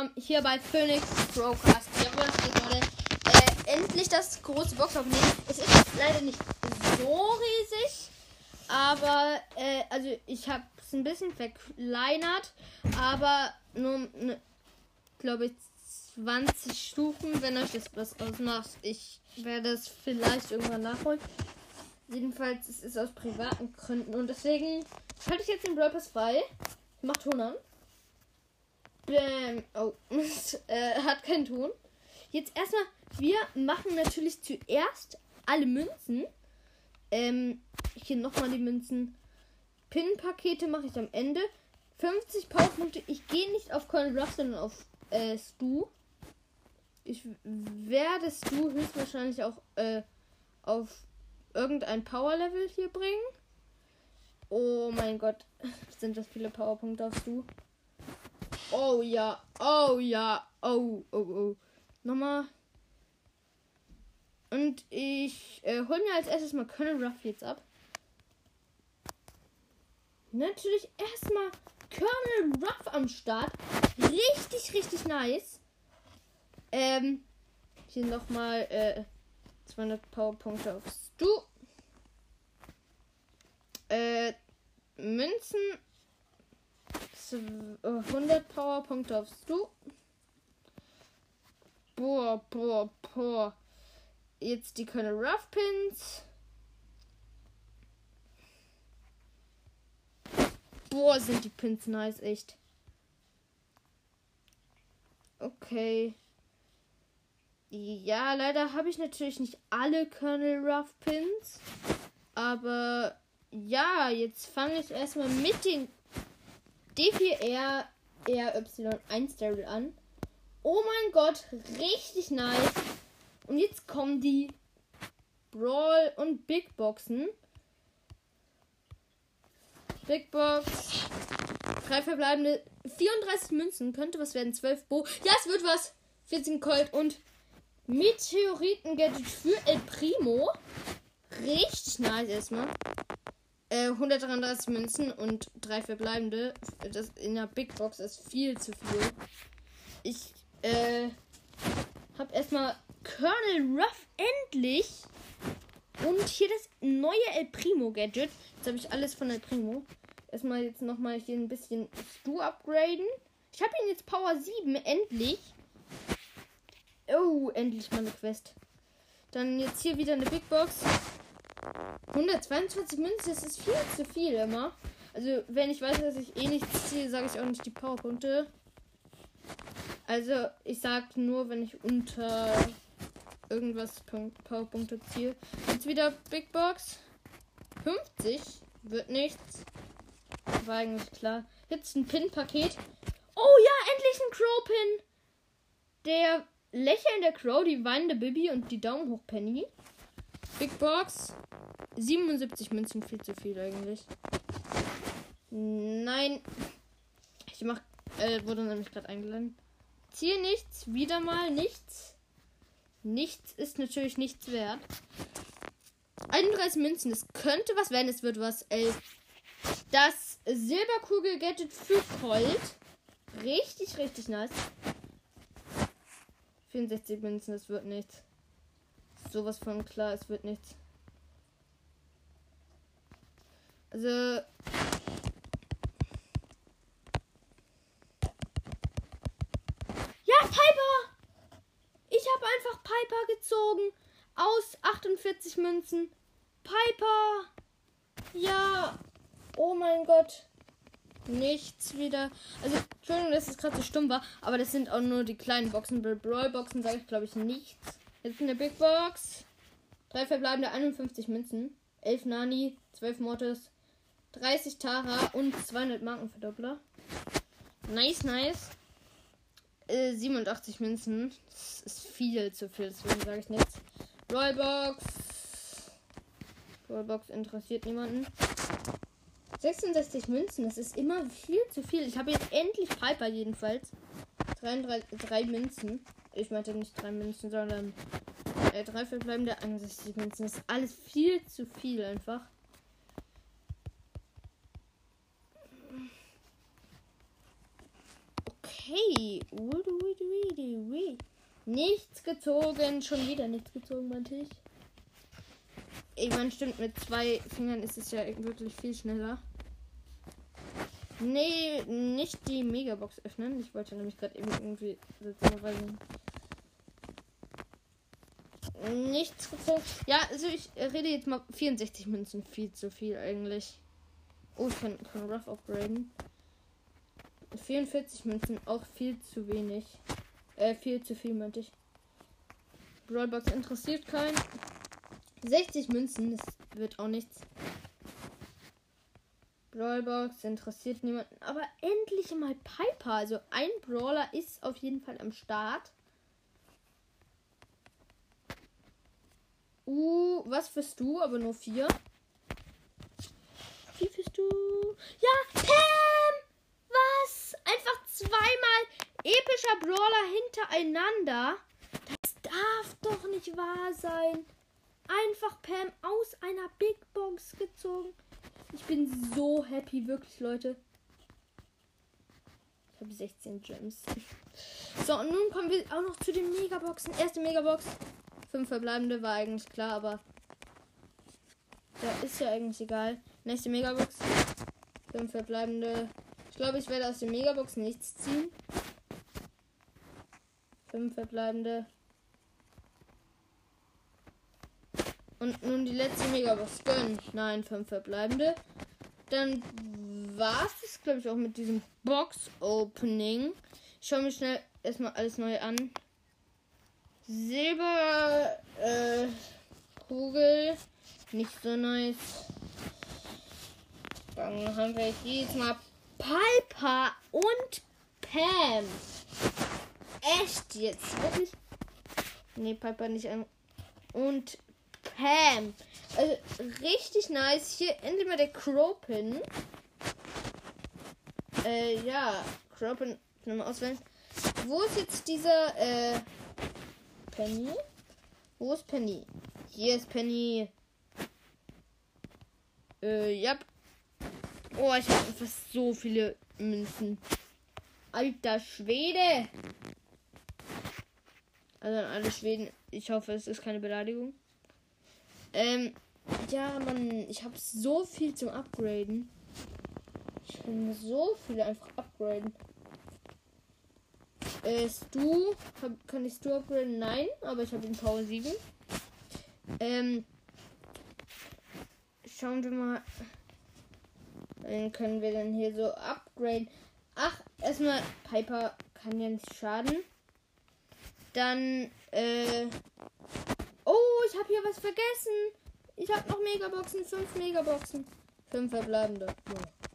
willkommen hier bei Phoenix Brocast. Jawohl, Leute. Äh, endlich das große Box aufnehmen. Es ist leider nicht so riesig, aber äh, also ich habe es ein bisschen verkleinert, aber nur, ne, glaube ich, 20 Stufen, wenn euch das was ausmacht. Ich werde es vielleicht irgendwann nachholen. Jedenfalls, es ist aus privaten Gründen und deswegen schalte ich jetzt den Brawl Pass frei. Ich mach Bäm. Oh, äh, hat keinen Ton. Jetzt erstmal, wir machen natürlich zuerst alle Münzen. Ähm, hier nochmal die Münzen. Pin-Pakete mache ich am Ende. 50 Powerpunkte. Ich gehe nicht auf Colonel Ruff, sondern auf äh, Stu. Ich werde Stu höchstwahrscheinlich auch äh, auf irgendein Power-Level hier bringen. Oh mein Gott, sind das viele Powerpunkte auf Stu. Oh ja, oh ja, oh, oh, oh. Nochmal. Und ich äh, hol mir als erstes mal Colonel Ruff jetzt ab. Natürlich erstmal Colonel Ruff am Start. Richtig, richtig nice. Ähm, hier nochmal äh, 200 Powerpunkte auf Stu. Äh, Münzen 100 Powerpunkte aufs Du. Boah, boah, boah. Jetzt die Colonel Rough Pins. Boah, sind die Pins nice, echt. Okay. Ja, leider habe ich natürlich nicht alle Colonel Rough Pins. Aber ja, jetzt fange ich erstmal mit den D4R RY1 Daryl an. Oh mein Gott, richtig nice. Und jetzt kommen die Brawl und Big Boxen. Big Box. Drei verbleibende 34 Münzen. Könnte was werden. 12 Bo. Ja, es wird was. 14 Colt und Meteoriten-Gadget für El Primo. Richtig nice erstmal. 133 äh, Münzen und drei verbleibende. Das in der Big Box ist viel zu viel. Ich äh, habe erstmal Colonel Ruff endlich. Und hier das neue El Primo Gadget. Jetzt habe ich alles von El Primo. Erstmal jetzt nochmal hier ein bisschen Stu upgraden. Ich habe ihn jetzt Power 7, endlich. Oh, endlich mal eine Quest. Dann jetzt hier wieder eine Big Box. 122 Münzen, das ist viel zu viel immer. Also, wenn ich weiß, dass ich eh nichts ziehe, sage ich auch nicht die Powerpunkte. Also, ich sag nur, wenn ich unter irgendwas Powerpunkte ziehe. Jetzt wieder Big Box. 50 wird nichts. War eigentlich klar. Jetzt ein Pin-Paket. Oh ja, endlich ein Crow-Pin. Der lächelnde Crow, die weinende Bibi und die Daumen hoch Penny. Big Box. 77 Münzen, viel zu viel eigentlich. Nein. Ich mach. Äh, wurde nämlich gerade eingeladen. Ziel nichts, wieder mal nichts. Nichts ist natürlich nichts wert. 31 Münzen, es könnte was werden, es wird was. 11. Das Silberkugel-Gadget für Colt. Richtig, richtig nice. 64 Münzen, es wird nichts. Sowas von klar, es wird nichts. Also. Ja, Piper! Ich habe einfach Piper gezogen. Aus 48 Münzen. Piper! Ja. Oh mein Gott. Nichts wieder. Also, Entschuldigung, dass es gerade so stumm war. Aber das sind auch nur die kleinen Boxen. Brawl-Boxen sage ich, glaube ich, nichts. Jetzt eine Big Box. Drei verbleibende 51 Münzen. 11 Nani, 12 Mortis, 30 Tara und 200 Markenverdoppler. Nice, nice. Äh, 87 Münzen. Das ist viel zu viel, deswegen sage ich nichts. Rollbox. Rollbox interessiert niemanden. 66 Münzen, das ist immer viel zu viel. Ich habe jetzt endlich Piper jedenfalls. 33, drei Münzen. Ich meinte nicht drei Münzen, sondern äh, drei verbleibende 61 Münzen. Das ist alles viel zu viel einfach. Okay. Nichts gezogen. Schon wieder nichts gezogen, meinte ich. Ich meine, stimmt, mit zwei Fingern ist es ja wirklich viel schneller. Nee, nicht die Megabox öffnen. Ich wollte nämlich gerade eben irgendwie weil nichts gezogen. Ja, also ich rede jetzt mal 64 Münzen. Viel zu viel eigentlich. Oh, ich kann, kann Rough upgraden. 44 Münzen, auch viel zu wenig. Äh, viel zu viel, meinte ich. Brawlbox interessiert keinen. 60 Münzen, das wird auch nichts. Brawlbox interessiert niemanden. Aber endlich mal Piper. Also ein Brawler ist auf jeden Fall am Start. Uh, was führst du? Aber nur vier. Wie führst du? Ja, Pam! Was? Einfach zweimal epischer Brawler hintereinander? Das darf doch nicht wahr sein. Einfach Pam aus einer Big Box gezogen. Ich bin so happy, wirklich, Leute. Ich habe 16 Gems. So, und nun kommen wir auch noch zu den Megaboxen. Erste Megabox. Fünf verbleibende war eigentlich klar, aber. Ja, ist ja eigentlich egal. Nächste Megabox. Fünf verbleibende. Ich glaube, ich werde aus der Megabox nichts ziehen. Fünf verbleibende. Und nun die letzte Megabox gönnen. Nein, fünf verbleibende. Dann war es das, glaube ich, auch mit diesem Box-Opening. Ich schaue mir schnell erstmal alles neu an. Silber äh, Kugel. Nicht so nice. Dann haben wir jetzt mal Piper und Pam. Echt jetzt? Wirklich? Nee, Piper nicht an. Und Pam. Also richtig nice. Hier endlich mal der Cropin. Äh, ja. Cropin. Nochmal auswählen. Wo ist jetzt dieser, äh, Penny? Wo ist Penny? Hier ist Penny. Äh, ja. Oh, ich habe fast so viele Münzen. Alter Schwede. Also an alle Schweden, ich hoffe, es ist keine Beleidigung. Ähm, ja, man, ich habe so viel zum Upgraden. Ich kann so viele einfach upgraden. Äh, Stu, hab, kann ich Stu upgraden? Nein, aber ich habe den Power 7. Ähm, schauen wir mal. Dann können wir dann hier so upgraden. Ach, erstmal, Piper kann ja nicht schaden. Dann, äh. Oh, ich habe hier was vergessen. Ich habe noch Megaboxen, 5 Megaboxen. 5 verbleibende. Ja.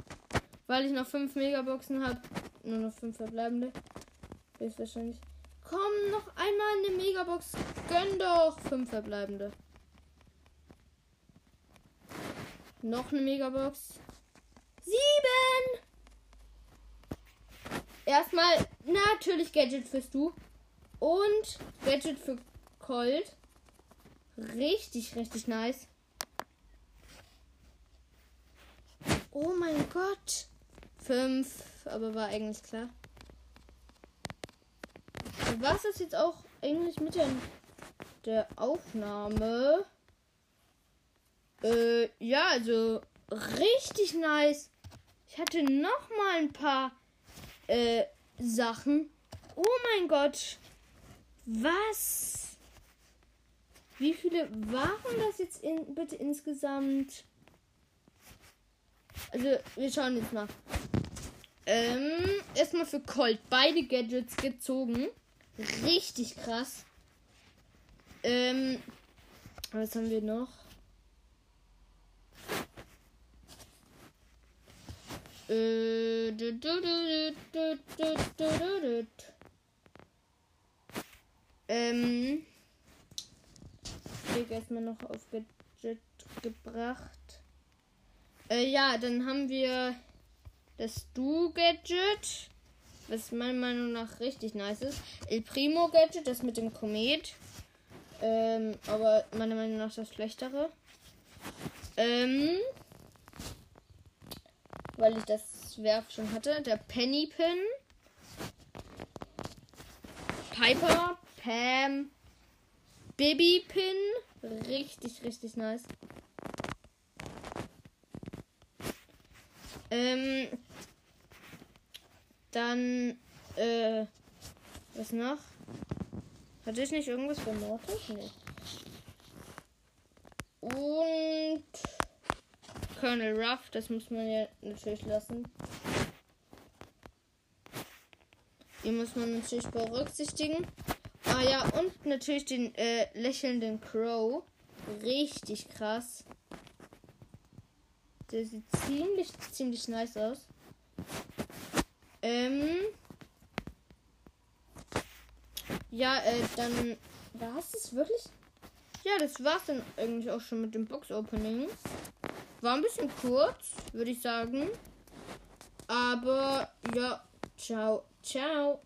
Weil ich noch 5 Megaboxen habe, nur noch 5 verbleibende. Ist wahrscheinlich. Komm, noch einmal eine Megabox. Gönn doch. Fünf verbleibende. Noch eine Megabox. Sieben. Erstmal natürlich Gadget fürs Du. Und Gadget für Colt. Richtig, richtig nice. Oh mein Gott. Fünf, aber war eigentlich klar was ist jetzt auch eigentlich mit der Aufnahme? Äh, ja, also richtig nice. Ich hatte noch mal ein paar äh, Sachen. Oh mein Gott. Was? Wie viele waren das jetzt in, bitte insgesamt? Also, wir schauen jetzt nach. Ähm, erstmal für Colt beide Gadgets gezogen. Richtig krass. Ähm, was haben wir noch? Ähm, ich erstmal noch auf Gadget gebracht. Äh, ja, dann haben wir das Du-Gadget was meiner Meinung nach richtig nice ist. El Primo Gadget, das mit dem Komet. Ähm, aber meiner Meinung nach das schlechtere. Ähm, weil ich das Werf schon hatte. Der Penny Pin. Piper, Pam, Baby Pin. Richtig, richtig nice. Ähm, dann, äh, was noch? Hatte ich nicht irgendwas für Mortis? Nee. Und Colonel Ruff, das muss man ja natürlich lassen. Die muss man natürlich berücksichtigen. Ah ja, und natürlich den äh, lächelnden Crow. Richtig krass. Der sieht ziemlich, ziemlich nice aus. Ähm. Ja, äh, dann war es wirklich. Ja, das war's dann eigentlich auch schon mit dem Box-Opening. War ein bisschen kurz, würde ich sagen. Aber ja, ciao, ciao.